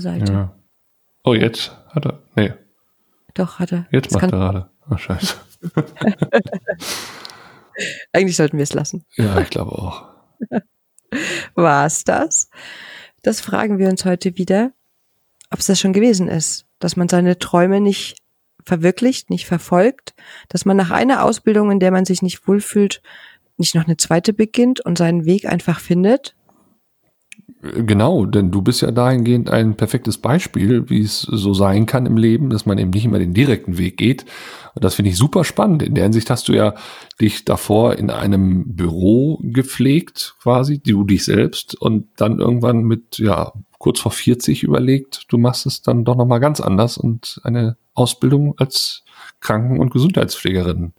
Seite. Ja. Oh, jetzt hat er. Nee, Doch, hat er. jetzt Das macht er gerade. Ach, scheiße. Eigentlich sollten wir es lassen. Ja, ich glaube auch. War's das? Das fragen wir uns heute wieder, ob es das schon gewesen ist, dass man seine Träume nicht verwirklicht, nicht verfolgt, dass man nach einer Ausbildung, in der man sich nicht wohlfühlt, nicht noch eine zweite beginnt und seinen Weg einfach findet. Genau, denn du bist ja dahingehend ein perfektes Beispiel, wie es so sein kann im Leben, dass man eben nicht immer den direkten Weg geht. Und das finde ich super spannend. In der Hinsicht hast du ja dich davor in einem Büro gepflegt, quasi, du dich selbst, und dann irgendwann mit, ja, kurz vor 40 überlegt, du machst es dann doch nochmal ganz anders und eine Ausbildung als Kranken- und Gesundheitspflegerin.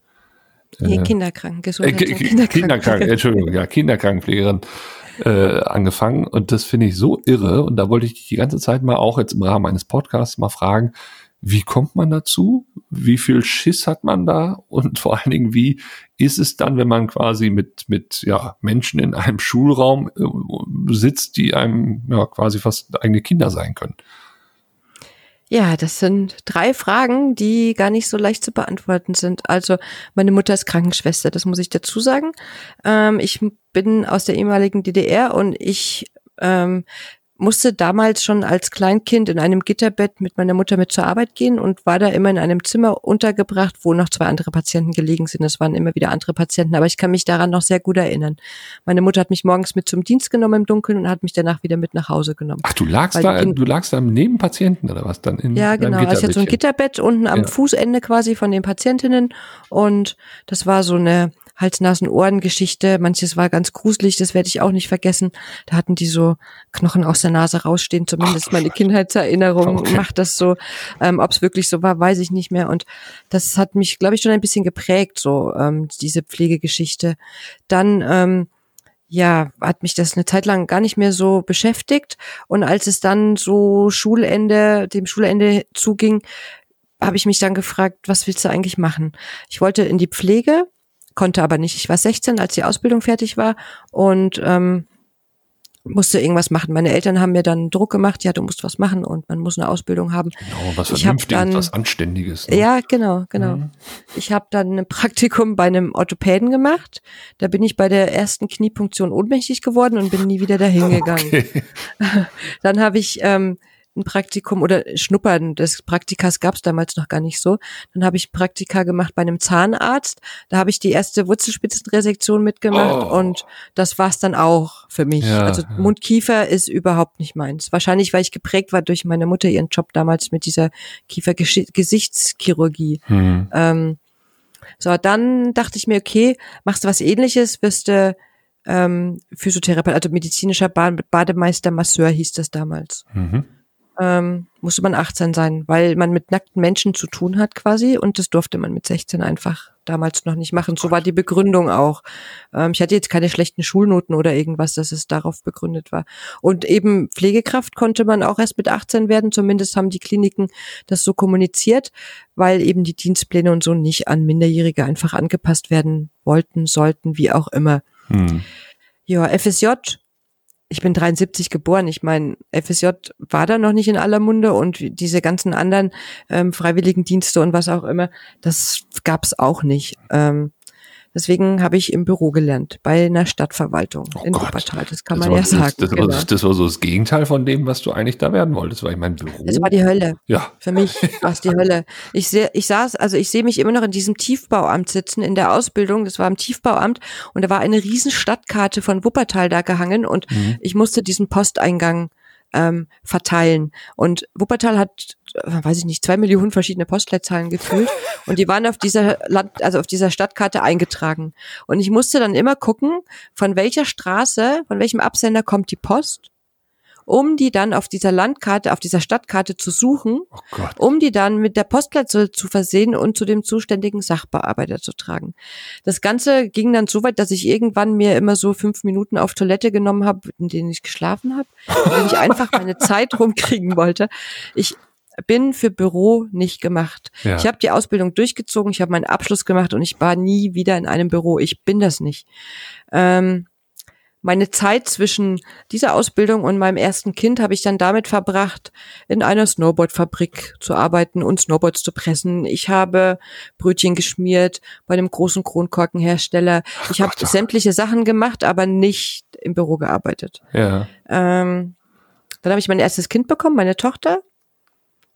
Äh, Kinderkranken, äh, Gesundheit Ki- Ki- Kinderkrank, Entschuldigung, ja, Kinderkrankenpflegerin äh, angefangen und das finde ich so irre und da wollte ich die ganze Zeit mal auch jetzt im Rahmen eines Podcasts mal fragen, wie kommt man dazu? Wie viel Schiss hat man da? Und vor allen Dingen, wie ist es dann, wenn man quasi mit, mit ja, Menschen in einem Schulraum äh, sitzt, die einem ja quasi fast eigene Kinder sein können? Ja, das sind drei Fragen, die gar nicht so leicht zu beantworten sind. Also meine Mutter ist Krankenschwester, das muss ich dazu sagen. Ähm, ich bin aus der ehemaligen DDR und ich ähm, musste damals schon als Kleinkind in einem Gitterbett mit meiner Mutter mit zur Arbeit gehen und war da immer in einem Zimmer untergebracht, wo noch zwei andere Patienten gelegen sind. Es waren immer wieder andere Patienten, aber ich kann mich daran noch sehr gut erinnern. Meine Mutter hat mich morgens mit zum Dienst genommen im Dunkeln und hat mich danach wieder mit nach Hause genommen. Ach, du lagst Weil da, Kind- du lagst da neben Patienten oder was dann in Ja, genau. Also ich hatte so ein? Gitterbett unten am Ja. Fußende quasi von den Patientinnen und das war so eine Hals-Nasen-Ohren-Geschichte. Manches war ganz gruselig, das werde ich auch nicht vergessen. Da hatten die so Knochen aus der Nase rausstehen, zumindest Ach, meine. Kindheitserinnerung Okay. macht das so. Ähm, Ob es wirklich so war, weiß ich nicht mehr. Und das hat mich, glaube ich, schon ein bisschen geprägt, so ähm, diese Pflegegeschichte. Dann ähm, ja, hat mich das eine Zeit lang gar nicht mehr so beschäftigt. Und als es dann so Schulende, dem Schulende zuging, habe ich mich dann gefragt, was willst du eigentlich machen? Ich wollte in die Pflege, konnte aber nicht. Ich war 16, als die Ausbildung fertig war und ähm, musste irgendwas machen. Meine Eltern haben mir dann Druck gemacht, ja, du musst was machen und man muss eine Ausbildung haben. Genau, was Ich Vernünftiges, dann- was Anständiges. ne? Ja, genau, genau. Mhm. Ich habe dann ein Praktikum bei einem Orthopäden gemacht. Da bin ich bei der ersten Kniepunktion ohnmächtig geworden und bin nie wieder dahin gegangen. Okay. Dann habe ich ähm, ein Praktikum oder Schnuppern des Praktikas gab es damals noch gar nicht so. Dann habe ich Praktika gemacht bei einem Zahnarzt. Da habe ich die erste Wurzelspitzenresektion mitgemacht Oh. und das war's dann auch für mich. Ja, also ja. Mund-Kiefer ist überhaupt nicht meins. Wahrscheinlich, weil ich geprägt war durch meine Mutter ihren Job damals mit dieser Kiefergesichtschirurgie. Hm. Ähm, so, dann dachte ich mir, okay, machst du was ähnliches, wirst du ähm, Physiotherapeut, also medizinischer ba Bademeister, Masseur hieß das damals. Mhm. Ähm, musste man 18 sein, weil man mit nackten Menschen zu tun hat quasi und das durfte man mit 16 einfach damals noch nicht machen. So war die Begründung auch. Ähm, ich hatte jetzt keine schlechten Schulnoten oder irgendwas, dass es darauf begründet war. Und eben Pflegekraft konnte man auch erst mit 18 werden, zumindest haben die Kliniken das so kommuniziert, weil eben die Dienstpläne und so nicht an Minderjährige einfach angepasst werden wollten, sollten, wie auch immer. Hm. Ja, FSJ. Ich bin 73 geboren. Ich meine, FSJ war da noch nicht in aller Munde und diese ganzen anderen ähm, Freiwilligendienste und was auch immer, das gab's auch nicht. Ähm, deswegen habe ich im Büro gelernt, bei einer Stadtverwaltung Oh in Gott. Wuppertal. Das kann Das man war, ja sagen. Das, das, genau. war, das war so das Gegenteil von dem, was du eigentlich da werden wolltest, weil ich mein Büro. Das war die Hölle. ja. Für mich war es die Hölle. Ich sehe, ich saß, also ich sehe mich immer noch in diesem Tiefbauamt sitzen, in der Ausbildung. Das war im Tiefbauamt und da war eine riesen Stadtkarte von Wuppertal da gehangen und Mhm. ich musste diesen Posteingang ähm, verteilen. Und Wuppertal hat, äh, weiß ich nicht, zwei Millionen verschiedene Postleitzahlen gefühlt und die waren auf dieser Land, also auf dieser Stadtkarte eingetragen. Und ich musste dann immer gucken, von welcher Straße, von welchem Absender kommt die Post, um die dann auf dieser Landkarte, auf dieser Stadtkarte zu suchen Oh um die dann mit der Postleitzahl zu versehen und zu dem zuständigen Sachbearbeiter zu tragen. Das Ganze ging dann so weit, dass ich irgendwann mir immer so fünf Minuten auf Toilette genommen habe, in denen ich geschlafen habe, denen ich einfach meine Zeit rumkriegen wollte. Ich bin für Büro nicht gemacht. Ja. Ich habe die Ausbildung durchgezogen, ich habe meinen Abschluss gemacht und ich war nie wieder in einem Büro. Ich bin das nicht. Ähm, meine Zeit zwischen dieser Ausbildung und meinem ersten Kind habe ich dann damit verbracht, in einer Snowboardfabrik zu arbeiten und Snowboards zu pressen. Ich habe Brötchen geschmiert bei einem großen Kronkorkenhersteller. Ich habe sämtliche Sachen gemacht, aber nicht im Büro gearbeitet. Ja. Ähm, dann habe ich mein erstes Kind bekommen, meine Tochter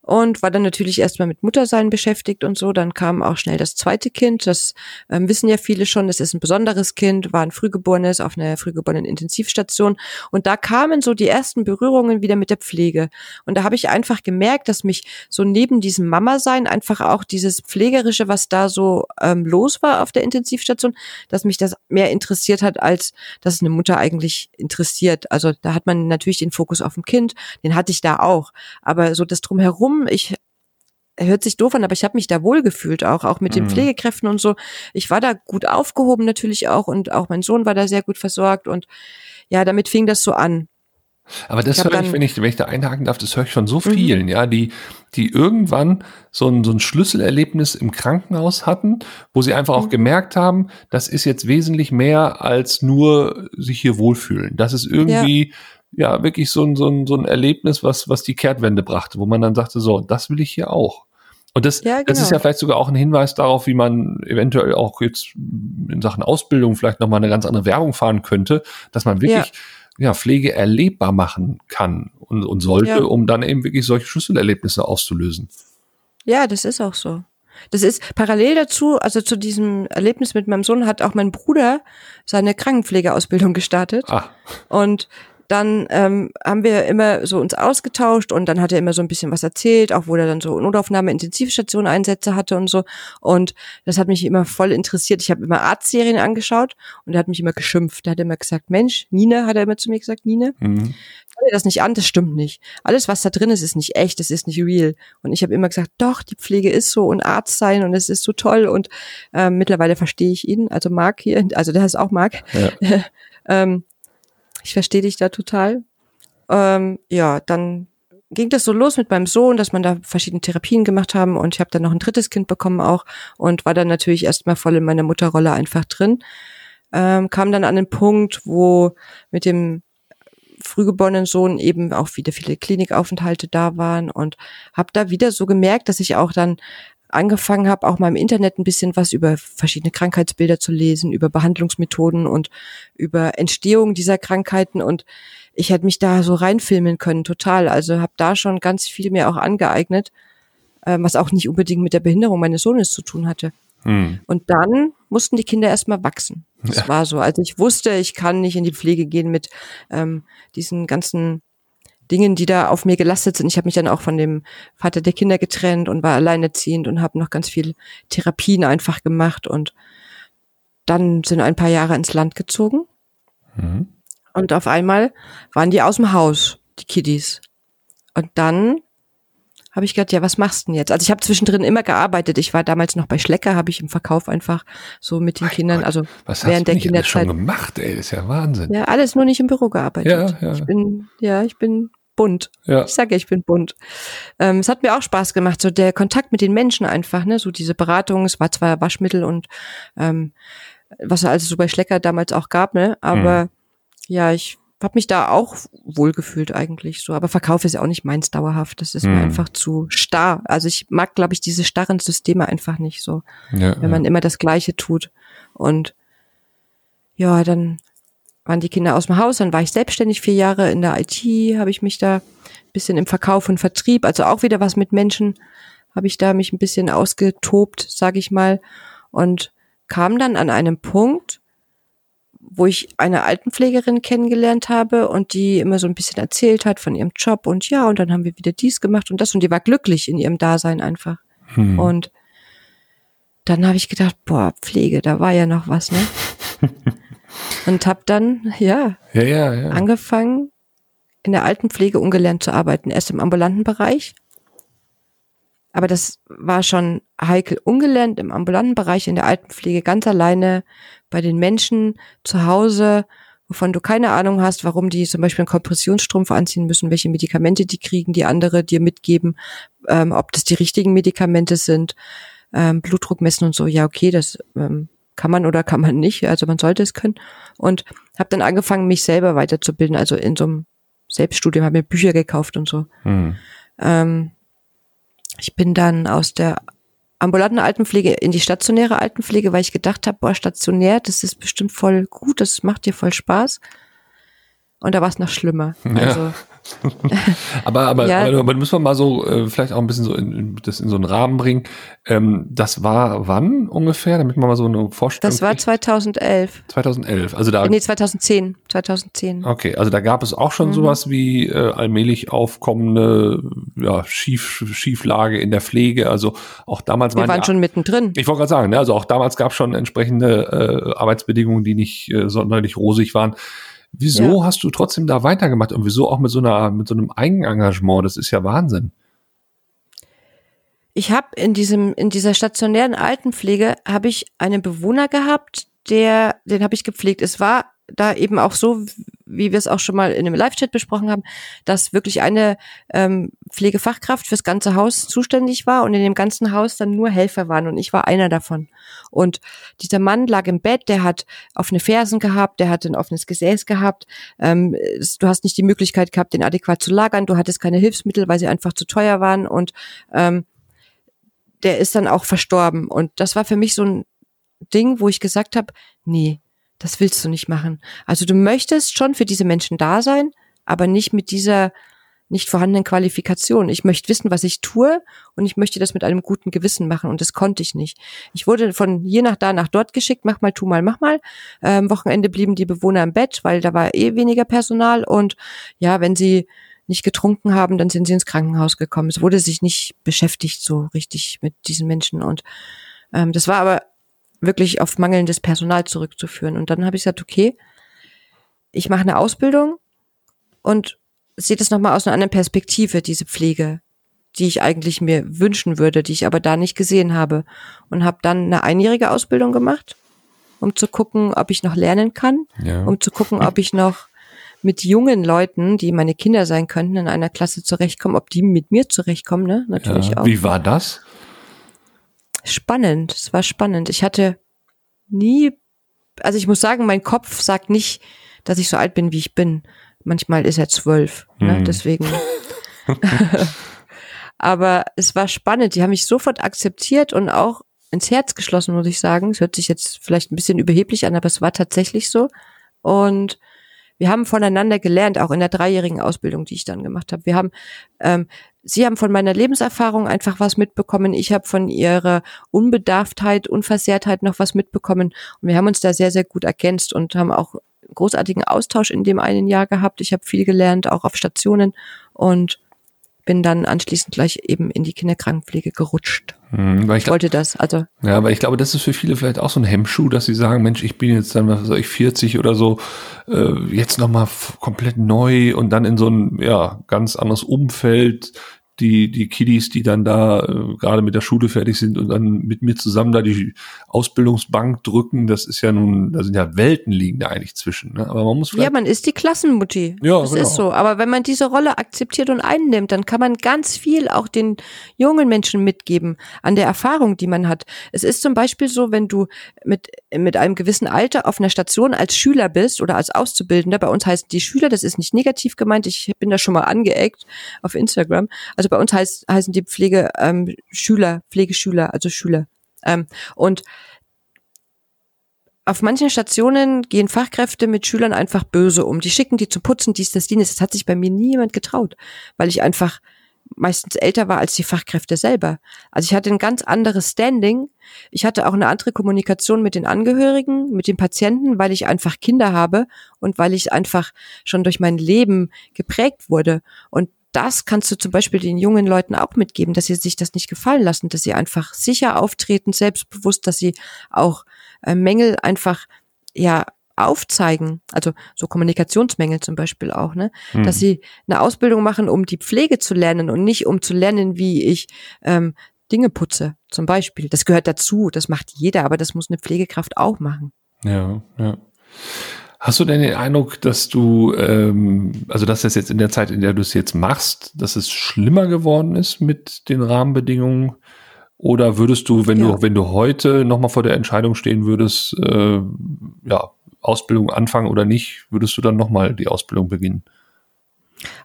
und war dann natürlich erstmal mit Muttersein beschäftigt und so. Dann kam auch schnell das zweite Kind. Das ähm, wissen ja viele schon. Es ist ein besonderes Kind, war ein Frühgeborenes auf einer frühgeborenen Intensivstation. Und da kamen so die ersten Berührungen wieder mit der Pflege. Und da habe ich einfach gemerkt, dass mich so neben diesem Mama-Sein einfach auch dieses Pflegerische, was da so ähm, los war auf der Intensivstation, dass mich das mehr interessiert hat, als dass eine Mutter eigentlich interessiert. Also da hat man natürlich den Fokus auf dem Kind, den hatte ich da auch. Aber so das drumherum ich hört sich doof an, aber ich habe mich da wohl gefühlt auch, auch mit den mhm. Pflegekräften und so. Ich war da gut aufgehoben natürlich auch und auch mein Sohn war da sehr gut versorgt und ja, damit fing das so an. Aber das höre ich, wenn ich, wenn ich da einhaken darf, das höre ich von so mhm. vielen, mhm. ja, die, die irgendwann so ein, so ein Schlüsselerlebnis im Krankenhaus hatten, wo sie einfach auch mhm. gemerkt haben, das ist jetzt wesentlich mehr als nur sich hier wohlfühlen. Das ist irgendwie, ja ja wirklich so ein, so ein, so ein Erlebnis, was, was die Kehrtwende brachte, wo man dann sagte, so, das will ich hier auch. Und das, ja, genau. das ist genau. ja vielleicht sogar auch ein Hinweis darauf, wie man eventuell auch jetzt in Sachen Ausbildung vielleicht nochmal eine ganz andere Werbung fahren könnte, dass man wirklich ja. ja Pflege erlebbar machen kann und, und sollte, ja. um dann eben wirklich solche Schlüsselerlebnisse auszulösen. Ja, das ist auch so. Das ist parallel dazu, also zu diesem Erlebnis mit meinem Sohn hat auch mein Bruder seine Krankenpflegeausbildung gestartet. Ah. Und dann ähm, haben wir immer so uns ausgetauscht und dann hat er immer so ein bisschen was erzählt, auch wo er dann so Notaufnahme, Intensivstation Einsätze hatte und so. Und das hat mich immer voll interessiert. Ich habe immer Arztserien angeschaut und er hat mich immer geschimpft. Er hat immer gesagt, Mensch, Nina, hat er immer zu mir gesagt, Nina, mhm. schau dir das nicht an, das stimmt nicht. Alles, was da drin ist, ist nicht echt, das ist nicht real. Und ich habe immer gesagt, doch, die Pflege ist so und Arzt sein und es ist so toll. Und ähm, mittlerweile verstehe ich ihn, also Marc hier, also der heißt auch Marc. Ja. ähm, ich verstehe dich da total. Ähm, ja, dann ging das so los mit meinem Sohn, dass man da verschiedene Therapien gemacht haben und ich habe dann noch ein drittes Kind bekommen auch und war dann natürlich erstmal voll in meiner Mutterrolle einfach drin. Ähm, kam dann an den Punkt, wo mit dem frühgeborenen Sohn eben auch wieder viele Klinikaufenthalte da waren und habe da wieder so gemerkt, dass ich auch dann angefangen habe, auch mal im Internet ein bisschen was über verschiedene Krankheitsbilder zu lesen, über Behandlungsmethoden und über Entstehung dieser Krankheiten und ich hätte mich da so reinfilmen können, total. Also habe da schon ganz viel mehr auch angeeignet, äh, was auch nicht unbedingt mit der Behinderung meines Sohnes zu tun hatte. Hm. Und dann mussten die Kinder erstmal wachsen. Das ja. war so. Also ich wusste, ich kann nicht in die Pflege gehen mit ähm, diesen ganzen Dingen, die da auf mir gelastet sind. Ich habe mich dann auch von dem Vater der Kinder getrennt und war alleinerziehend und habe noch ganz viel Therapien einfach gemacht und dann sind ein paar Jahre ins Land gezogen. Mhm. Und auf einmal waren die aus dem Haus, die Kiddies. Und dann habe ich gedacht, ja, was machst du denn jetzt? Also ich habe zwischendrin immer gearbeitet. Ich war damals noch bei Schlecker, habe ich im Verkauf einfach so mit den mein Kindern, Gott, also was während der Kinderzeit schon gemacht, ey, das ist ja Wahnsinn. Ja, alles nur nicht im Büro gearbeitet. Ja, ja. Ich bin ja, ich bin bunt. Ja. Ich sage ja, ich bin bunt. Ähm, es hat mir auch Spaß gemacht, so der Kontakt mit den Menschen einfach, ne, so diese Beratung. Es war zwar Waschmittel und ähm, was es also so bei Schlecker damals auch gab, ne, aber mhm. ja, ich habe mich da auch wohlgefühlt eigentlich so. Aber Verkauf ist ja auch nicht meins dauerhaft. Das ist mhm. mir einfach zu starr. Also ich mag, glaube ich, diese starren Systeme einfach nicht so, ja, wenn man immer das Gleiche tut. Und ja, dann waren die Kinder aus dem Haus, dann war ich selbstständig vier Jahre in der IT, habe ich mich da ein bisschen im Verkauf und Vertrieb, also auch wieder was mit Menschen, habe ich da mich ein bisschen ausgetobt, sage ich mal, und kam dann an einem Punkt, wo ich eine Altenpflegerin kennengelernt habe und die immer so ein bisschen erzählt hat von ihrem Job und ja, und dann haben wir wieder dies gemacht und das und die war glücklich in ihrem Dasein einfach. Hm. Und dann habe ich gedacht, boah, Pflege, da war ja noch was, ne? Und habe dann, ja, ja, ja, ja, angefangen, in der Altenpflege ungelernt zu arbeiten. Erst im ambulanten Bereich. Aber das war schon heikel. Ungelernt im ambulanten Bereich in der Altenpflege ganz alleine bei den Menschen zu Hause, wovon du keine Ahnung hast, warum die zum Beispiel einen Kompressionsstrumpf anziehen müssen, welche Medikamente die kriegen, die andere dir mitgeben, ähm, ob das die richtigen Medikamente sind, ähm, Blutdruck messen und so. Ja, okay, das ähm, kann man oder kann man nicht, also man sollte es können. Und habe dann angefangen, mich selber weiterzubilden, also in so einem Selbststudium, habe mir Bücher gekauft und so. Mhm. Ähm, ich bin dann aus der ambulanten Altenpflege in die stationäre Altenpflege, weil ich gedacht habe, boah, stationär, das ist bestimmt voll gut, das macht dir voll Spaß. Und da war es noch schlimmer. Ja. Also aber, aber, ja. aber, aber müssen wir mal so äh, vielleicht auch ein bisschen so in, das in so einen Rahmen bringen. Ähm, das war wann ungefähr, damit man mal so eine Vorstellung Das war kriegt? 2011. 2011, also da. Nee, 2010. 2010. Okay, also da gab es auch schon mhm. sowas wie äh, allmählich aufkommende ja, Schief, Schieflage in der Pflege. Also auch damals Wir waren, waren schon mittendrin. Ich wollte gerade sagen, ne, also auch damals gab es schon entsprechende äh, Arbeitsbedingungen, die nicht äh, sonderlich rosig waren. Wieso ja. hast du trotzdem da weitergemacht und wieso auch mit so einer, mit so einem Eigenengagement? Das ist ja Wahnsinn. Ich habe in diesem, in dieser stationären Altenpflege habe ich einen Bewohner gehabt, der, den habe ich gepflegt. Es war da eben auch so, wie wir es auch schon mal in einem Live-Chat besprochen haben, dass wirklich eine ähm, Pflegefachkraft fürs ganze Haus zuständig war und in dem ganzen Haus dann nur Helfer waren und ich war einer davon. Und dieser Mann lag im Bett, der hat offene Fersen gehabt, der hat ein offenes Gesäß gehabt. Ähm, du hast nicht die Möglichkeit gehabt, den adäquat zu lagern. Du hattest keine Hilfsmittel, weil sie einfach zu teuer waren und ähm, der ist dann auch verstorben. Und das war für mich so ein Ding, wo ich gesagt habe, nee, das willst du nicht machen. Also du möchtest schon für diese Menschen da sein, aber nicht mit dieser nicht vorhandenen Qualifikation. Ich möchte wissen, was ich tue und ich möchte das mit einem guten Gewissen machen und das konnte ich nicht. Ich wurde von hier nach da nach dort geschickt, mach mal, tu mal, mach mal. Ähm, Wochenende blieben die Bewohner im Bett, weil da war eh weniger Personal und ja, wenn sie nicht getrunken haben, dann sind sie ins Krankenhaus gekommen. Es wurde sich nicht beschäftigt so richtig mit diesen Menschen und ähm, das war aber wirklich auf mangelndes Personal zurückzuführen. Und dann habe ich gesagt, okay, ich mache eine Ausbildung und sehe das nochmal aus einer anderen Perspektive, diese Pflege, die ich eigentlich mir wünschen würde, die ich aber da nicht gesehen habe. Und habe dann eine einjährige Ausbildung gemacht, um zu gucken, ob ich noch lernen kann, ja. um zu gucken, ob ich noch mit jungen Leuten, die meine Kinder sein könnten, in einer Klasse zurechtkommen, ob die mit mir zurechtkommen, ne? Natürlich ja. auch. Wie war das? Spannend. Es war spannend. Ich hatte nie, also ich muss sagen, mein Kopf sagt nicht, dass ich so alt bin, wie ich bin. Manchmal ist er zwölf, ne? mhm. ne? deswegen. Aber es war spannend. Die haben mich sofort akzeptiert und auch ins Herz geschlossen, muss ich sagen. Es hört sich jetzt vielleicht ein bisschen überheblich an, aber es war tatsächlich so. Und wir haben voneinander gelernt, auch in der dreijährigen Ausbildung, die ich dann gemacht habe. Wir haben ähm, Sie haben von meiner Lebenserfahrung einfach was mitbekommen. Ich habe von ihrer Unbedarftheit, Unversehrtheit noch was mitbekommen. Und wir haben uns da sehr, sehr gut ergänzt und haben auch großartigen Austausch in dem einen Jahr gehabt. Ich habe viel gelernt, auch auf Stationen und bin dann anschließend gleich eben in die Kinderkrankenpflege gerutscht. Hm, weil ich, wollte das, also. Ja, aber ich glaube, das ist für viele vielleicht auch so ein Hemmschuh, dass sie sagen, Mensch, ich bin jetzt dann, was soll ich, 40 oder so, äh, jetzt nochmal komplett neu und dann in so ein, ja, ganz anderes Umfeld, die, die Kiddies, die dann da äh, gerade mit der Schule fertig sind und dann mit mir zusammen da die Ausbildungsbank drücken, das ist ja nun, da sind ja Welten liegen da eigentlich zwischen. Ne? Aber man muss Ja, man ist die Klassenmutti. Ja, das genau. ist so. Aber wenn man diese Rolle akzeptiert und einnimmt, dann kann man ganz viel auch den jungen Menschen mitgeben an der Erfahrung, die man hat. Es ist zum Beispiel so, wenn du mit, mit einem gewissen Alter auf einer Station als Schüler bist oder als Auszubildender, bei uns heißen die Schüler, das ist nicht negativ gemeint, ich bin da schon mal angeeckt auf Instagram. Also bei uns heißt, heißen die Pflege ähm, Schüler, Pflegeschüler, also Schüler. Ähm, und auf manchen Stationen gehen Fachkräfte mit Schülern einfach böse um. Die schicken die zu putzen, dies, das, dienes. Das hat sich bei mir nie jemand getraut, weil ich einfach meistens älter war als die Fachkräfte selber. Also ich hatte ein ganz anderes Standing. Ich hatte auch eine andere Kommunikation mit den Angehörigen, mit den Patienten, weil ich einfach Kinder habe und weil ich einfach schon durch mein Leben geprägt wurde. Und das kannst du zum Beispiel den jungen Leuten auch mitgeben, dass sie sich das nicht gefallen lassen, dass sie einfach sicher auftreten, selbstbewusst, dass sie auch äh, Mängel einfach ja aufzeigen, also so Kommunikationsmängel zum Beispiel auch, ne, mhm. dass sie eine Ausbildung machen, um die Pflege zu lernen und nicht um zu lernen, wie ich ähm, Dinge putze, zum Beispiel. Das gehört dazu, das macht jeder, aber das muss eine Pflegekraft auch machen. Ja, ja. Hast du denn den Eindruck, dass du, ähm, also dass das jetzt in der Zeit, in der du es jetzt machst, dass es schlimmer geworden ist mit den Rahmenbedingungen? Oder würdest du, wenn ja. du, wenn du heute nochmal vor der Entscheidung stehen würdest, äh, ja, Ausbildung anfangen oder nicht, würdest du dann nochmal die Ausbildung beginnen?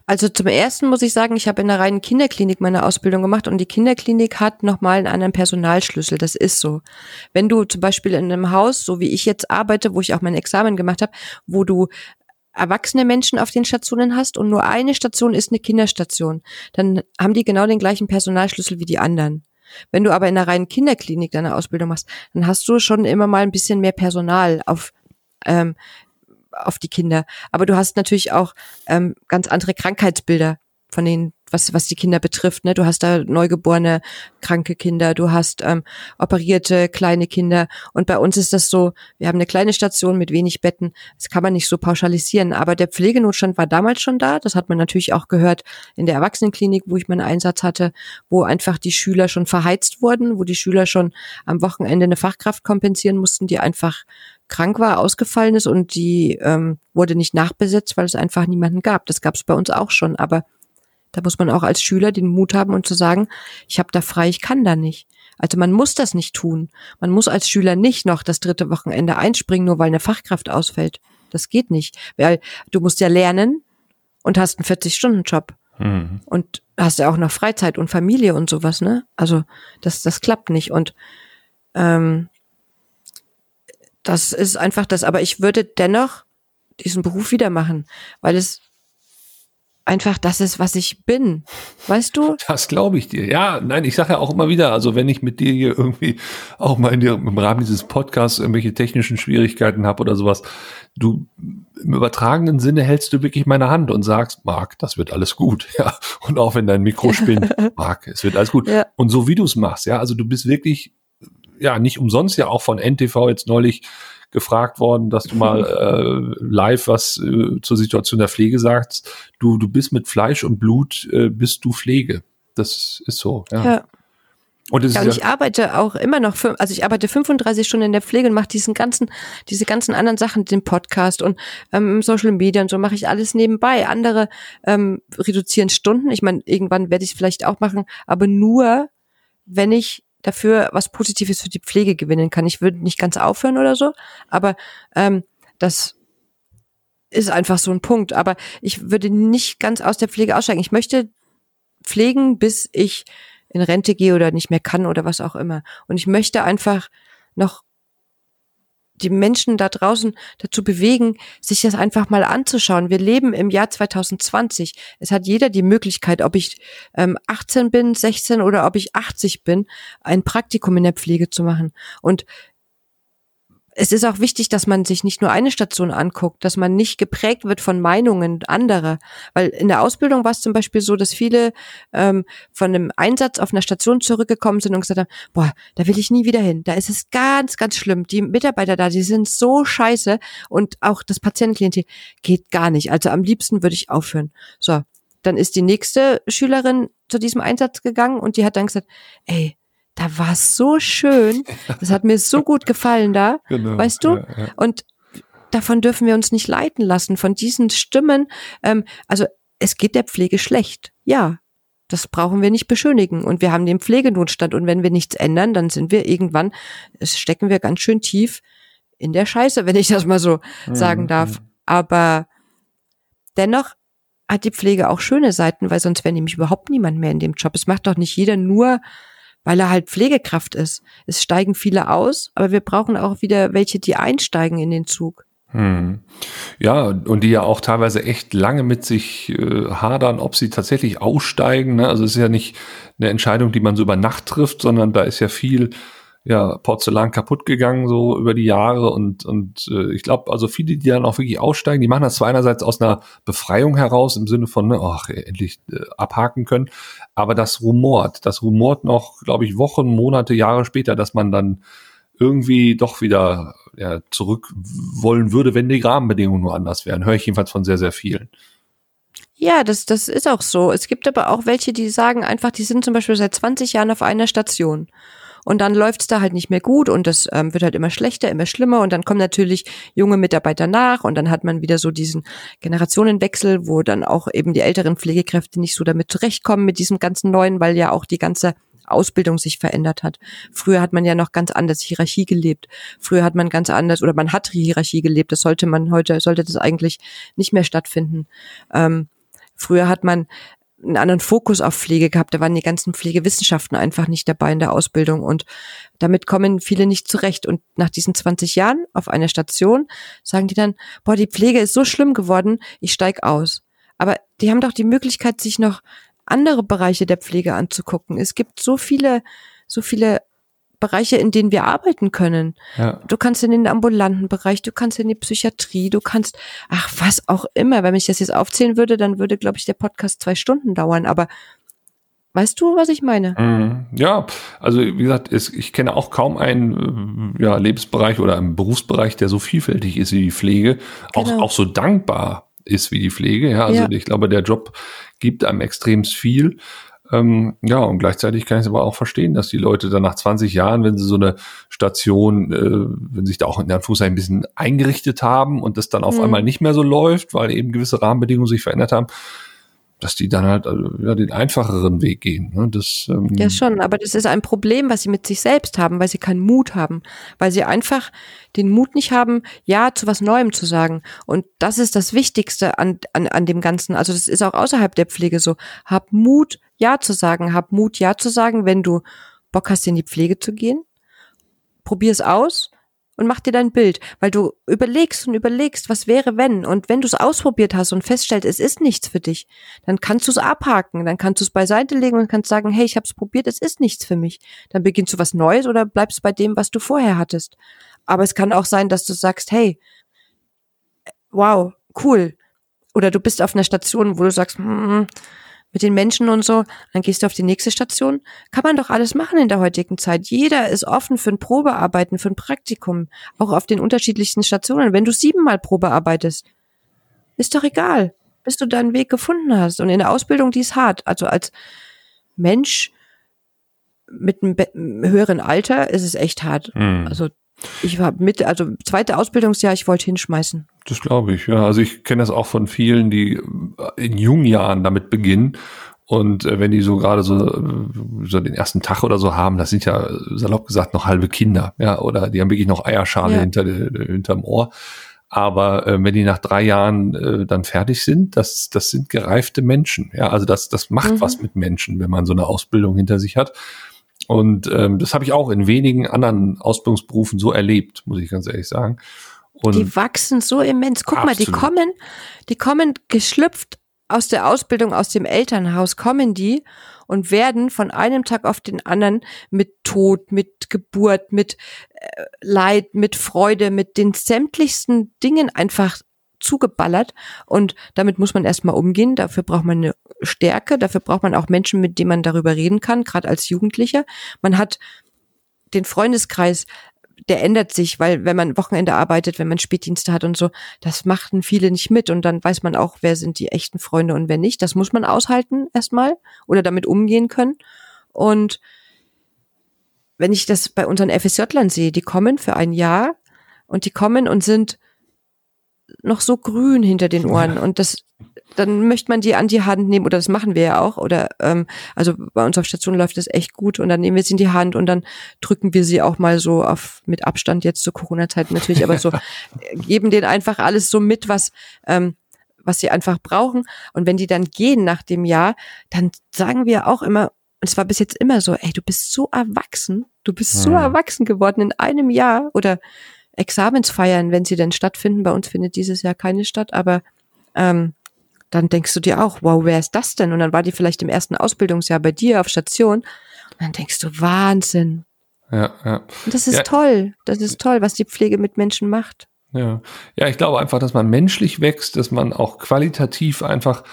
Also zum ersten muss ich sagen, ich habe in der reinen Kinderklinik meine Ausbildung gemacht und die Kinderklinik hat nochmal einen anderen Personalschlüssel. Das ist so. Wenn du zum Beispiel in einem Haus, so wie ich jetzt arbeite, wo ich auch mein Examen gemacht habe, wo du erwachsene Menschen auf den Stationen hast und nur eine Station ist eine Kinderstation, dann haben die genau den gleichen Personalschlüssel wie die anderen. Wenn du aber in der reinen Kinderklinik deine Ausbildung machst, dann hast du schon immer mal ein bisschen mehr Personal auf ähm, auf die Kinder. Aber du hast natürlich auch ähm, ganz andere Krankheitsbilder von den was, was die Kinder betrifft. Ne? Du hast da neugeborene, kranke Kinder, du hast ähm, operierte kleine Kinder. Und bei uns ist das so, wir haben eine kleine Station mit wenig Betten. Das kann man nicht so pauschalisieren. Aber der Pflegenotstand war damals schon da. Das hat man natürlich auch gehört in der Erwachsenenklinik, wo ich meinen Einsatz hatte, wo einfach die Schüler schon verheizt wurden, wo die Schüler schon am Wochenende eine Fachkraft kompensieren mussten, die einfach krank war, ausgefallen ist und die ähm, wurde nicht nachbesetzt, weil es einfach niemanden gab. Das gab es bei uns auch schon, aber da muss man auch als Schüler den Mut haben und zu sagen, ich habe da frei, ich kann da nicht. Also man muss das nicht tun. Man muss als Schüler nicht noch das dritte Wochenende einspringen, nur weil eine Fachkraft ausfällt. Das geht nicht, weil du musst ja lernen und hast einen 40-Stunden-Job. Mhm. Und hast ja auch noch Freizeit und Familie und sowas, ne? Also das, das klappt nicht. Und ähm, das ist einfach das. Aber ich würde dennoch diesen Beruf wieder machen, weil es einfach das ist, was ich bin. Weißt du? Das glaube ich dir. Ja, nein, ich sage ja auch immer wieder, also wenn ich mit dir hier irgendwie auch mal in dir, im Rahmen dieses Podcasts irgendwelche technischen Schwierigkeiten habe oder sowas, du im übertragenen Sinne hältst du wirklich meine Hand und sagst, Marc, das wird alles gut. Ja. Und auch wenn dein Mikro spinnt, Marc, es wird alles gut. Ja. Und so wie du es machst, ja, also du bist wirklich, ja, nicht umsonst ja auch von NTV jetzt neulich gefragt worden, dass du mal äh, live was äh, zur Situation der Pflege sagst. Du, du bist mit Fleisch und Blut, äh, bist du Pflege. Das ist so, ja. ja. Und, ja, und ich arbeite auch immer noch, also ich arbeite 35 Stunden in der Pflege und mache diesen ganzen, diese ganzen anderen Sachen, den Podcast und ähm, Social Media und so mache ich alles nebenbei. Andere ähm, reduzieren Stunden. Ich meine, irgendwann werde ich es vielleicht auch machen, aber nur, wenn ich dafür was Positives für die Pflege gewinnen kann. Ich würde nicht ganz aufhören oder so, aber ähm, das ist einfach so ein Punkt. Aber ich würde nicht ganz aus der Pflege aussteigen. Ich möchte pflegen, bis ich in Rente gehe oder nicht mehr kann oder was auch immer. Und ich möchte einfach noch die Menschen da draußen dazu bewegen, sich das einfach mal anzuschauen. Wir leben im Jahr 2020. Es hat jeder die Möglichkeit, ob ich ähm, 18 bin, 16 oder ob ich 80 bin, ein Praktikum in der Pflege zu machen. Und es ist auch wichtig, dass man sich nicht nur eine Station anguckt, dass man nicht geprägt wird von Meinungen anderer. Weil in der Ausbildung war es zum Beispiel so, dass viele ähm, von einem Einsatz auf einer Station zurückgekommen sind und gesagt haben, boah, da will ich nie wieder hin. Da ist es ganz, ganz schlimm. Die Mitarbeiter da, die sind so scheiße und auch das Patientenklientel geht gar nicht. Also am liebsten würde ich aufhören. So, dann ist die nächste Schülerin zu diesem Einsatz gegangen und die hat dann gesagt, ey, da war es so schön. Das hat mir so gut gefallen da. Genau, weißt du? Ja, ja. Und davon dürfen wir uns nicht leiten lassen, von diesen Stimmen. Ähm, also es geht der Pflege schlecht. Ja, das brauchen wir nicht beschönigen. Und wir haben den Pflegenotstand. Und wenn wir nichts ändern, dann sind wir irgendwann, stecken wir ganz schön tief in der Scheiße, wenn ich das mal so mhm. sagen darf. Aber dennoch hat die Pflege auch schöne Seiten, weil sonst wäre nämlich überhaupt niemand mehr in dem Job. Es macht doch nicht jeder nur weil er halt Pflegekraft ist. Es steigen viele aus, aber wir brauchen auch wieder welche, die einsteigen in den Zug. Hm. Ja, und die ja auch teilweise echt lange mit sich äh, hadern, ob sie tatsächlich aussteigen. Ne? Also es ist ja nicht eine Entscheidung, die man so über Nacht trifft, sondern da ist ja viel ja, Porzellan kaputt gegangen, so über die Jahre. Und, und äh, ich glaube, also viele, die dann auch wirklich aussteigen, die machen das zwar einerseits aus einer Befreiung heraus, im Sinne von, ne, ach, endlich äh, abhaken können, aber das rumort, das rumort noch, glaube ich, Wochen, Monate, Jahre später, dass man dann irgendwie doch wieder ja, zurück wollen würde, wenn die Rahmenbedingungen nur anders wären. Höre ich jedenfalls von sehr, sehr vielen. Ja, das, das ist auch so. Es gibt aber auch welche, die sagen einfach, die sind zum Beispiel seit 20 Jahren auf einer Station und dann läuft's da halt nicht mehr gut und das ähm, wird halt immer schlechter, immer schlimmer und dann kommen natürlich junge Mitarbeiter nach und dann hat man wieder so diesen Generationenwechsel, wo dann auch eben die älteren Pflegekräfte nicht so damit zurechtkommen mit diesem ganzen neuen, weil ja auch die ganze Ausbildung sich verändert hat. Früher hat man ja noch ganz anders Hierarchie gelebt. Früher hat man ganz anders oder man hat Hierarchie gelebt. Das sollte man heute, sollte das eigentlich nicht mehr stattfinden. Ähm, früher hat man einen anderen Fokus auf Pflege gehabt. Da waren die ganzen Pflegewissenschaften einfach nicht dabei in der Ausbildung und damit kommen viele nicht zurecht. Und nach diesen 20 Jahren auf einer Station sagen die dann, boah, die Pflege ist so schlimm geworden, ich steig aus. Aber die haben doch die Möglichkeit, sich noch andere Bereiche der Pflege anzugucken. Es gibt so viele, so viele Bereiche, in denen wir arbeiten können. Ja. Du kannst in den ambulanten Bereich, du kannst in die Psychiatrie, du kannst, ach, was auch immer. Wenn ich das jetzt aufzählen würde, dann würde, glaube ich, der Podcast zwei Stunden dauern. Aber Weißt du, was ich meine? Mhm. Ja, also wie gesagt, es, ich kenne auch kaum einen äh, ja, Lebensbereich oder einen Berufsbereich, der so vielfältig ist wie die Pflege, genau. auch, auch so dankbar ist wie die Pflege. Ja, also ja. ich glaube, der Job gibt einem extrem viel. Ähm, ja, und gleichzeitig kann ich es aber auch verstehen, dass die Leute dann nach 20 Jahren, wenn sie so eine Station, äh, wenn sich da auch in der Anführungszeichen ein bisschen eingerichtet haben und das dann auf mhm. einmal nicht mehr so läuft, weil eben gewisse Rahmenbedingungen sich verändert haben, dass die dann halt also, ja, den einfacheren Weg gehen. Ne? Das, ähm ja, schon, aber das ist ein Problem, was sie mit sich selbst haben, weil sie keinen Mut haben, weil sie einfach den Mut nicht haben, Ja zu was Neuem zu sagen. Und das ist das Wichtigste an, an, an dem Ganzen. Also das ist auch außerhalb der Pflege so. Hab Mut, Ja zu sagen. Hab Mut, Ja zu sagen, wenn du Bock hast, in die Pflege zu gehen. Probier es aus und mach dir dein Bild, weil du überlegst und überlegst, was wäre wenn und wenn du es ausprobiert hast und feststellst, es ist nichts für dich, dann kannst du es abhaken, dann kannst du es beiseite legen und kannst sagen, hey, ich habe es probiert, es ist nichts für mich. Dann beginnst du was Neues oder bleibst bei dem, was du vorher hattest. Aber es kann auch sein, dass du sagst, hey, wow, cool. Oder du bist auf einer Station, wo du sagst, hm, mit den Menschen und so, dann gehst du auf die nächste Station. Kann man doch alles machen in der heutigen Zeit. Jeder ist offen für ein Probearbeiten, für ein Praktikum, auch auf den unterschiedlichsten Stationen. Wenn du siebenmal Probe arbeitest, ist doch egal, bis du deinen Weg gefunden hast. Und in der Ausbildung, die ist hart. Also als Mensch mit einem höheren Alter ist es echt hart. Mhm. Also ich war mit, also zweite Ausbildungsjahr, ich wollte hinschmeißen. Das glaube ich, ja. Also ich kenne das auch von vielen, die in jungen Jahren damit beginnen. Und äh, wenn die so gerade so, äh, so den ersten Tag oder so haben, das sind ja salopp gesagt noch halbe Kinder, ja, oder die haben wirklich noch Eierschale ja. hinter, hinterm Ohr. Aber äh, wenn die nach drei Jahren äh, dann fertig sind, das, das sind gereifte Menschen. Ja, also das, das macht mhm. was mit Menschen, wenn man so eine Ausbildung hinter sich hat. Und ähm, das habe ich auch in wenigen anderen Ausbildungsberufen so erlebt, muss ich ganz ehrlich sagen. Und die wachsen so immens. Guck absolut. mal, die kommen, die kommen geschlüpft aus der Ausbildung, aus dem Elternhaus, kommen die und werden von einem Tag auf den anderen mit Tod, mit Geburt, mit äh, Leid, mit Freude, mit den sämtlichsten Dingen einfach zugeballert und damit muss man erstmal umgehen. Dafür braucht man eine Stärke, dafür braucht man auch Menschen, mit denen man darüber reden kann, gerade als Jugendlicher. Man hat den Freundeskreis, der ändert sich, weil wenn man Wochenende arbeitet, wenn man Spätdienste hat und so, das machten viele nicht mit und dann weiß man auch, wer sind die echten Freunde und wer nicht. Das muss man aushalten erstmal oder damit umgehen können. Und wenn ich das bei unseren FSJ-Lern sehe, die kommen für ein Jahr und die kommen und sind noch so grün hinter den Ohren und das dann möchte man die an die Hand nehmen oder das machen wir ja auch oder ähm, also bei uns auf Station läuft das echt gut und dann nehmen wir sie in die Hand und dann drücken wir sie auch mal so auf mit Abstand jetzt zur Corona-Zeit natürlich, aber so geben denen einfach alles so mit, was ähm, was sie einfach brauchen und wenn die dann gehen nach dem Jahr, dann sagen wir auch immer und es war bis jetzt immer so, ey, du bist so erwachsen, du bist so hm. erwachsen geworden in einem Jahr oder Examensfeiern, wenn sie denn stattfinden. Bei uns findet dieses Jahr keine statt, aber ähm, dann denkst du dir auch, wow, wer ist das denn? Und dann war die vielleicht im ersten Ausbildungsjahr bei dir auf Station. Und dann denkst du, Wahnsinn. Ja, ja. Und das ist ja. toll. Das ist toll, was die Pflege mit Menschen macht. Ja. ja, ich glaube einfach, dass man menschlich wächst, dass man auch qualitativ einfach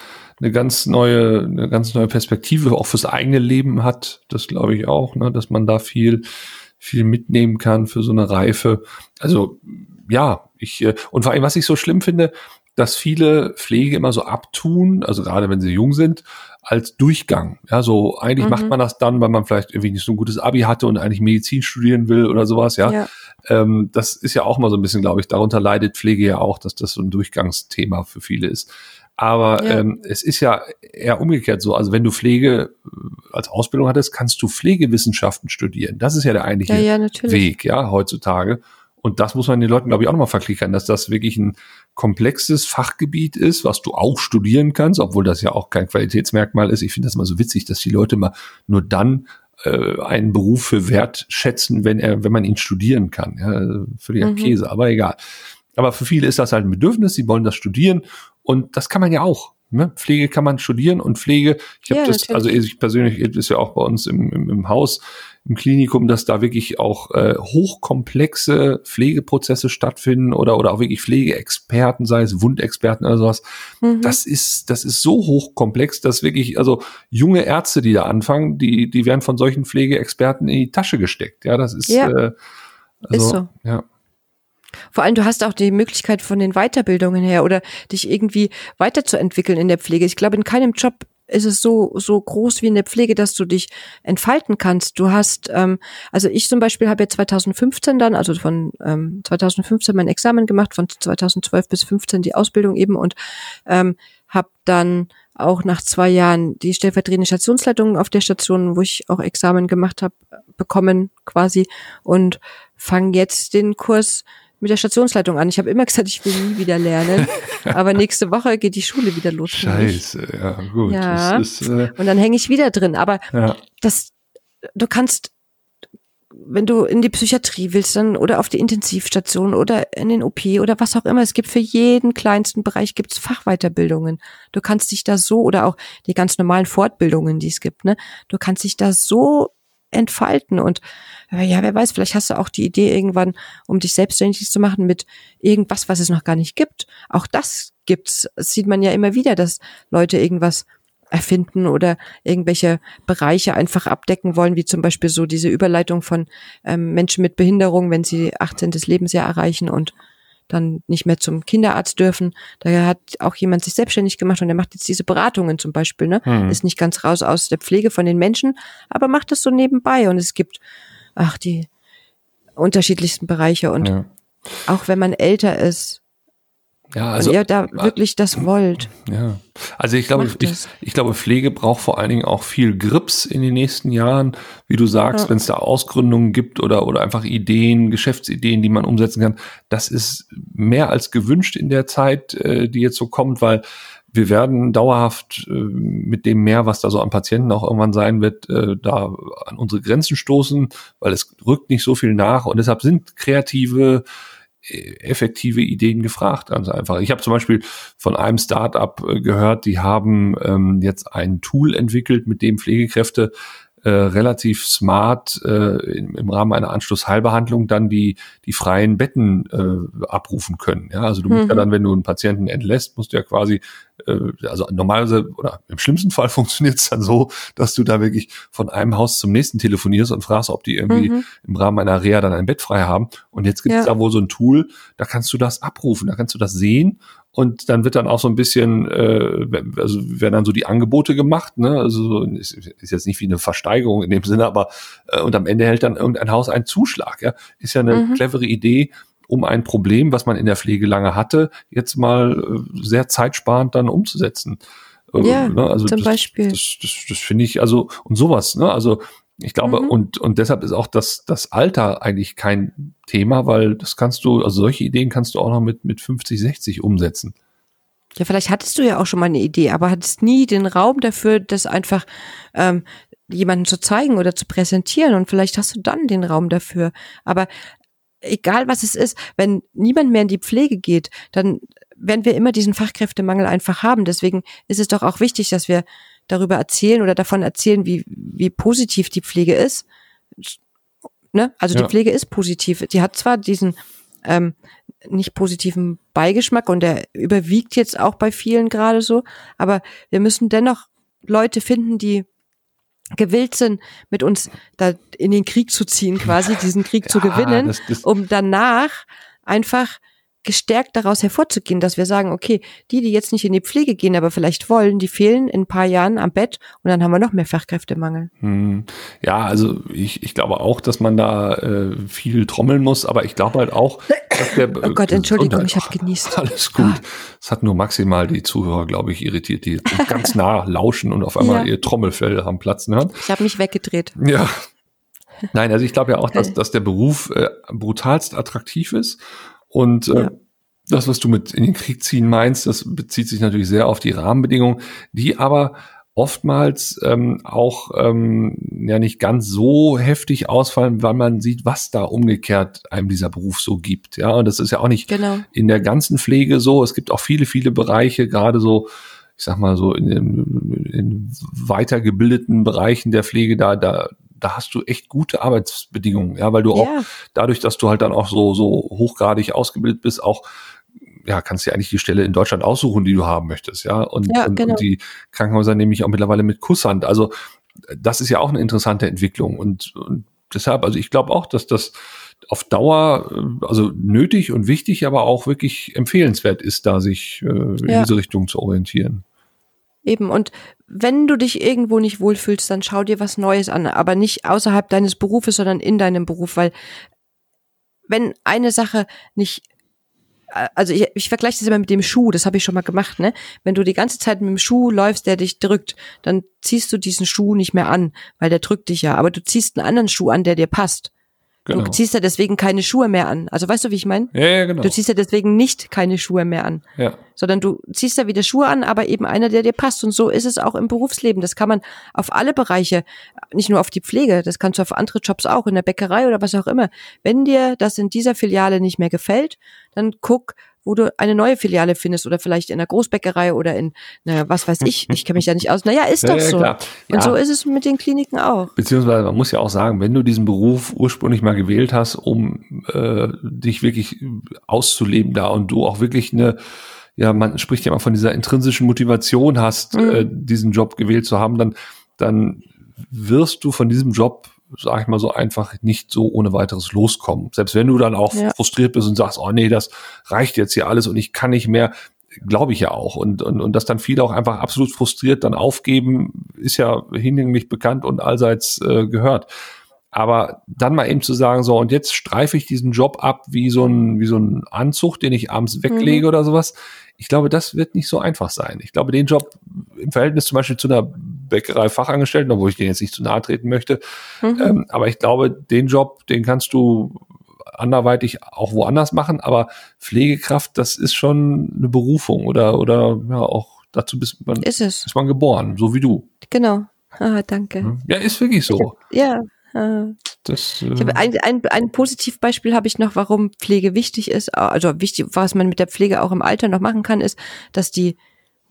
eine ganz neue, eine ganz neue Perspektive auch fürs eigene Leben hat. Das glaube ich auch, ne, dass man da viel viel mitnehmen kann für so eine Reife. Also ja, ich äh, und vor allem, was ich so schlimm finde, dass viele Pflege immer so abtun, also gerade wenn sie jung sind, als Durchgang. Ja, so eigentlich mhm. macht man das dann, weil man vielleicht irgendwie nicht so ein gutes Abi hatte und eigentlich Medizin studieren will oder sowas, ja. ja. Ähm, das ist ja auch mal so ein bisschen, glaube ich, darunter leidet Pflege ja auch, dass das so ein Durchgangsthema für viele ist. Aber ja. ähm, es ist ja eher umgekehrt so. Also wenn du Pflege äh, als Ausbildung hattest, kannst du Pflegewissenschaften studieren. Das ist ja der eigentliche ja, ja, Weg, ja, heutzutage. Und das muss man den Leuten, glaube ich, auch nochmal verklickern, dass das wirklich ein komplexes Fachgebiet ist, was du auch studieren kannst, obwohl das ja auch kein Qualitätsmerkmal ist. Ich finde das immer so witzig, dass die Leute mal nur dann äh, einen Beruf für wert schätzen, wenn er, wenn man ihn studieren kann. Ja, völliger mhm. Käse, aber egal. Aber für viele ist das halt ein Bedürfnis, sie wollen das studieren und das kann man ja auch. Ne? Pflege kann man studieren und Pflege, ich habe ja, das, natürlich. also ich persönlich ist ja auch bei uns im, im, im Haus, im Klinikum, dass da wirklich auch äh, hochkomplexe Pflegeprozesse stattfinden oder oder auch wirklich Pflegeexperten, sei es Wundexperten oder sowas. Mhm. Das ist das ist so hochkomplex, dass wirklich also junge Ärzte, die da anfangen, die die werden von solchen Pflegeexperten in die Tasche gesteckt. Ja, das ist ja. Äh, also, ist so. Ja. Vor allem, du hast auch die Möglichkeit von den Weiterbildungen her oder dich irgendwie weiterzuentwickeln in der Pflege. Ich glaube, in keinem Job ist es so so groß wie in der Pflege, dass du dich entfalten kannst. Du hast, ähm, also ich zum Beispiel habe ja 2015 dann, also von ähm, 2015 mein Examen gemacht, von 2012 bis 15 die Ausbildung eben und ähm, habe dann auch nach zwei Jahren die stellvertretende Stationsleitung auf der Station, wo ich auch Examen gemacht habe, bekommen quasi und fange jetzt den Kurs mit der Stationsleitung an. Ich habe immer gesagt, ich will nie wieder lernen. aber nächste Woche geht die Schule wieder los. Scheiße, ja, gut. Ja. Ist, äh, und dann hänge ich wieder drin. Aber ja. das, du kannst, wenn du in die Psychiatrie willst, dann oder auf die Intensivstation oder in den OP oder was auch immer, es gibt für jeden kleinsten Bereich gibt's Fachweiterbildungen. Du kannst dich da so oder auch die ganz normalen Fortbildungen, die es gibt, ne? Du kannst dich da so entfalten und ja, wer weiß, vielleicht hast du auch die Idee irgendwann, um dich selbstständig zu machen mit irgendwas, was es noch gar nicht gibt. Auch das gibt's. Das sieht man ja immer wieder, dass Leute irgendwas erfinden oder irgendwelche Bereiche einfach abdecken wollen, wie zum Beispiel so diese Überleitung von ähm, Menschen mit Behinderung, wenn sie 18. Lebensjahr erreichen und dann nicht mehr zum Kinderarzt dürfen. Da hat auch jemand sich selbstständig gemacht und der macht jetzt diese Beratungen zum Beispiel. Ne? Hm. Ist nicht ganz raus aus der Pflege von den Menschen, aber macht das so nebenbei. Und es gibt, ach, die unterschiedlichsten Bereiche. Und ja. auch wenn man älter ist, ja, also, wenn ihr da wirklich das wollt. Ja, also ich glaube, ich, ich glaube, Pflege braucht vor allen Dingen auch viel Grips in den nächsten Jahren, wie du sagst, ja. wenn es da Ausgründungen gibt oder, oder einfach Ideen, Geschäftsideen, die man umsetzen kann. Das ist mehr als gewünscht in der Zeit, äh, die jetzt so kommt, weil wir werden dauerhaft äh, mit dem mehr, was da so an Patienten auch irgendwann sein wird, äh, da an unsere Grenzen stoßen, weil es rückt nicht so viel nach und deshalb sind kreative effektive Ideen gefragt, ganz einfach. Ich habe zum Beispiel von einem Startup äh, gehört, die haben ähm, jetzt ein Tool entwickelt, mit dem Pflegekräfte äh, relativ smart äh, im, im Rahmen einer Anschlussheilbehandlung dann die die freien Betten äh, abrufen können. Ja, also du musst ja mhm. dann, wenn du einen Patienten entlässt, musst du ja quasi äh, also normalerweise oder im schlimmsten Fall funktioniert es dann so, dass du da wirklich von einem Haus zum nächsten telefonierst und fragst, ob die irgendwie mhm. im Rahmen einer Reha dann ein Bett frei haben. Und jetzt gibt es ja. da wohl so ein Tool, da kannst du das abrufen, da kannst du das sehen und dann wird dann auch so ein bisschen, äh, also werden dann so die Angebote gemacht, ne? Also ist, ist jetzt nicht wie eine Versteigerung in dem Sinne, aber äh, und am Ende hält dann irgendein Haus einen Zuschlag. Ja? Ist ja eine mhm. clevere Idee, um ein Problem, was man in der Pflege lange hatte, jetzt mal äh, sehr zeitsparend dann umzusetzen. Ja, ne? also zum das, Beispiel. Das, das, das finde ich, also und sowas, ne? Also ich glaube, mhm. und, und deshalb ist auch das, das Alter eigentlich kein Thema, weil das kannst du, also solche Ideen kannst du auch noch mit, mit 50, 60 umsetzen. Ja, vielleicht hattest du ja auch schon mal eine Idee, aber hattest nie den Raum dafür, das einfach ähm, jemanden zu zeigen oder zu präsentieren. Und vielleicht hast du dann den Raum dafür. Aber egal was es ist, wenn niemand mehr in die Pflege geht, dann werden wir immer diesen Fachkräftemangel einfach haben. Deswegen ist es doch auch wichtig, dass wir darüber erzählen oder davon erzählen, wie, wie positiv die Pflege ist. Ne? Also ja. die Pflege ist positiv. Die hat zwar diesen ähm, nicht positiven Beigeschmack und der überwiegt jetzt auch bei vielen gerade so, aber wir müssen dennoch Leute finden, die gewillt sind, mit uns da in den Krieg zu ziehen, quasi diesen Krieg ja, zu gewinnen, das, das um danach einfach gestärkt daraus hervorzugehen, dass wir sagen, okay, die, die jetzt nicht in die Pflege gehen, aber vielleicht wollen, die fehlen in ein paar Jahren am Bett und dann haben wir noch mehr Fachkräftemangel. Hm. Ja, also ich, ich glaube auch, dass man da äh, viel trommeln muss, aber ich glaube halt auch, dass der Oh Gott, Entschuldigung, ich habe genießt. Alles gut. Es hat nur maximal die Zuhörer, glaube ich, irritiert, die ganz nah lauschen und auf einmal ja. ihr Trommelfell haben platzen hören. Ich habe mich weggedreht. Ja, Nein, also ich glaube ja auch, dass, dass der Beruf äh, brutalst attraktiv ist. Und äh, ja. das, was du mit in den Krieg ziehen meinst, das bezieht sich natürlich sehr auf die Rahmenbedingungen, die aber oftmals ähm, auch ähm, ja nicht ganz so heftig ausfallen, weil man sieht, was da umgekehrt einem dieser Beruf so gibt. Ja, und das ist ja auch nicht genau. in der ganzen Pflege so. Es gibt auch viele, viele Bereiche, gerade so, ich sag mal so in den, in weitergebildeten Bereichen der Pflege, da, da, da hast du echt gute Arbeitsbedingungen, ja, weil du ja. auch dadurch, dass du halt dann auch so, so hochgradig ausgebildet bist, auch ja, kannst dir eigentlich die Stelle in Deutschland aussuchen, die du haben möchtest, ja. Und, ja, und, genau. und die Krankenhäuser nehme ich auch mittlerweile mit Kusshand. Also das ist ja auch eine interessante Entwicklung. Und, und deshalb, also ich glaube auch, dass das auf Dauer äh, also nötig und wichtig, aber auch wirklich empfehlenswert ist, da sich äh, in ja. diese Richtung zu orientieren. Eben, und wenn du dich irgendwo nicht wohlfühlst, dann schau dir was Neues an, aber nicht außerhalb deines Berufes, sondern in deinem Beruf, weil wenn eine Sache nicht äh, also ich, ich vergleiche das immer mit dem Schuh, das habe ich schon mal gemacht, ne? Wenn du die ganze Zeit mit dem Schuh läufst, der dich drückt, dann ziehst du diesen Schuh nicht mehr an, weil der drückt dich ja, aber du ziehst einen anderen Schuh an, der dir passt. Genau. Du ziehst ja deswegen keine Schuhe mehr an. Also weißt du, wie ich meine? Ja, ja, genau. Du ziehst ja deswegen nicht keine Schuhe mehr an. Ja. Sondern du ziehst ja wieder Schuhe an, aber eben einer, der dir passt. Und so ist es auch im Berufsleben. Das kann man auf alle Bereiche, nicht nur auf die Pflege, das kannst du auf andere Jobs auch, in der Bäckerei oder was auch immer. Wenn dir das in dieser Filiale nicht mehr gefällt, dann guck, wo du eine neue Filiale findest oder vielleicht in einer Großbäckerei oder in, na, was weiß ich, ich kenne mich ja nicht aus. Naja, ist doch ja, so. Ja, Und so ist es mit den Kliniken auch. Beziehungsweise man muss ja auch sagen, wenn du diesen Beruf ursprünglich mal gewählt hast, um äh, dich wirklich auszuleben da und du auch wirklich eine ja, man spricht ja immer von dieser intrinsischen Motivation hast, mhm. äh, diesen Job gewählt zu haben, dann, dann wirst du von diesem Job sag ich mal so einfach nicht so ohne weiteres loskommen. Selbst wenn du dann auch ja. frustriert bist und sagst, oh nee, das reicht jetzt hier alles und ich kann nicht mehr, glaube ich ja auch. Und, und, und dass dann viele auch einfach absolut frustriert dann aufgeben, ist ja hinlänglich bekannt und allseits äh, gehört. Aber dann mal eben zu sagen, so, und jetzt streife ich diesen Job ab wie so ein, wie so ein Anzug, den ich abends weglege mhm. oder sowas. Ich glaube, das wird nicht so einfach sein. Ich glaube, den Job im Verhältnis zum Beispiel zu einer Bäckerei-Fachangestellten, obwohl ich den jetzt nicht zu nahe treten möchte. Mhm. Ähm, aber ich glaube, den Job, den kannst du anderweitig auch woanders machen. Aber Pflegekraft, das ist schon eine Berufung oder, oder ja, auch dazu bist man, ist, es. ist man geboren, so wie du. Genau. Ah, danke. Ja, ist wirklich so. Ja. Ah. Das, äh ein, ein, ein Positivbeispiel habe ich noch, warum Pflege wichtig ist. Also wichtig, was man mit der Pflege auch im Alter noch machen kann, ist, dass die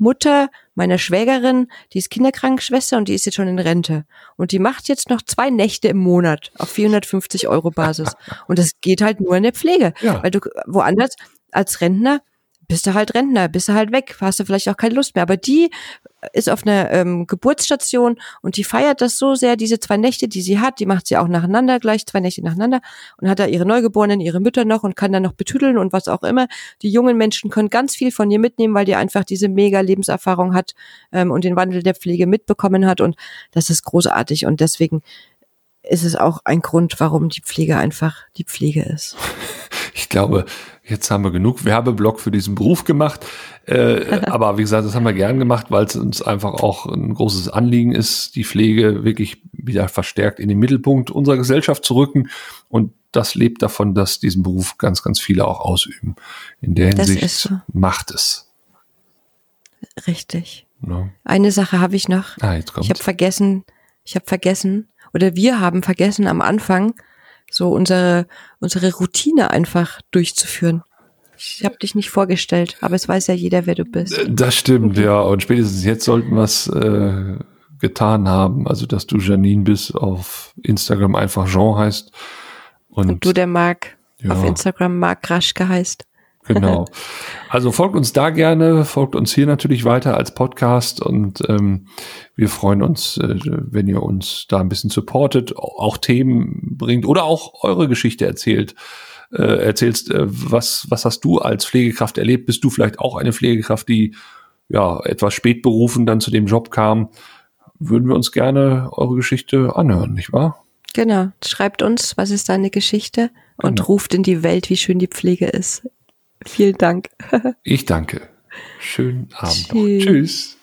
Mutter meiner Schwägerin, die ist Kinderkrankenschwester und die ist jetzt schon in Rente. Und die macht jetzt noch zwei Nächte im Monat auf 450 Euro Basis. Und das geht halt nur in der Pflege. Ja. Weil du woanders als Rentner bist du halt Rentner, bist du halt weg, hast du vielleicht auch keine Lust mehr. Aber die ist auf einer ähm, Geburtsstation und die feiert das so sehr, diese zwei Nächte, die sie hat, die macht sie auch nacheinander, gleich zwei Nächte nacheinander und hat da ihre Neugeborenen, ihre Mütter noch und kann dann noch betüdeln und was auch immer. Die jungen Menschen können ganz viel von ihr mitnehmen, weil die einfach diese mega Lebenserfahrung hat ähm, und den Wandel der Pflege mitbekommen hat und das ist großartig und deswegen ist es auch ein Grund, warum die Pflege einfach die Pflege ist. Ich glaube, jetzt haben wir genug Werbeblock für diesen Beruf gemacht. Äh, aber wie gesagt, das haben wir gern gemacht, weil es uns einfach auch ein großes Anliegen ist, die Pflege wirklich wieder verstärkt in den Mittelpunkt unserer Gesellschaft zu rücken. Und das lebt davon, dass diesen Beruf ganz, ganz viele auch ausüben. In der Hinsicht so. macht es. Richtig. Ja. Eine Sache habe ich noch. Ah. Ich habe vergessen, ich habe vergessen, oder wir haben vergessen am Anfang, so unsere, unsere Routine einfach durchzuführen. Ich habe dich nicht vorgestellt, aber es weiß ja jeder, wer du bist. Äh, das stimmt, ja. Und spätestens jetzt sollten wir es äh, getan haben. Also, dass du Janine bist, auf Instagram einfach Jean heißt. Und, und du der Marc ja. auf Instagram Marc Raschke heißt. Genau. Also folgt uns da gerne, folgt uns hier natürlich weiter als Podcast und ähm, wir freuen uns, äh, wenn ihr uns da ein bisschen supportet, auch Themen bringt oder auch eure Geschichte erzählt. äh, erzählst, äh, was, was hast du als Pflegekraft erlebt? Bist du vielleicht auch eine Pflegekraft, die ja etwas spät berufen dann zu dem Job kam? Würden wir uns gerne eure Geschichte anhören, nicht wahr? Genau. Schreibt uns, was ist deine Geschichte und Genau. ruft in die Welt, wie schön die Pflege ist. Vielen Dank. Ich danke. Schönen Abend noch. Tschüss. Tschüss.